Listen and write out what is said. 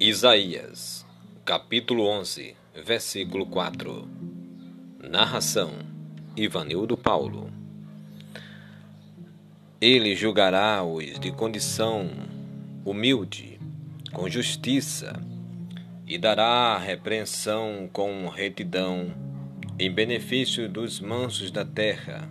Isaías, capítulo 11, versículo 4 Narração Ivanildo Paulo. Ele julgará os de condição humilde, com justiça, e dará repreensão com retidão, em benefício dos mansos da terra.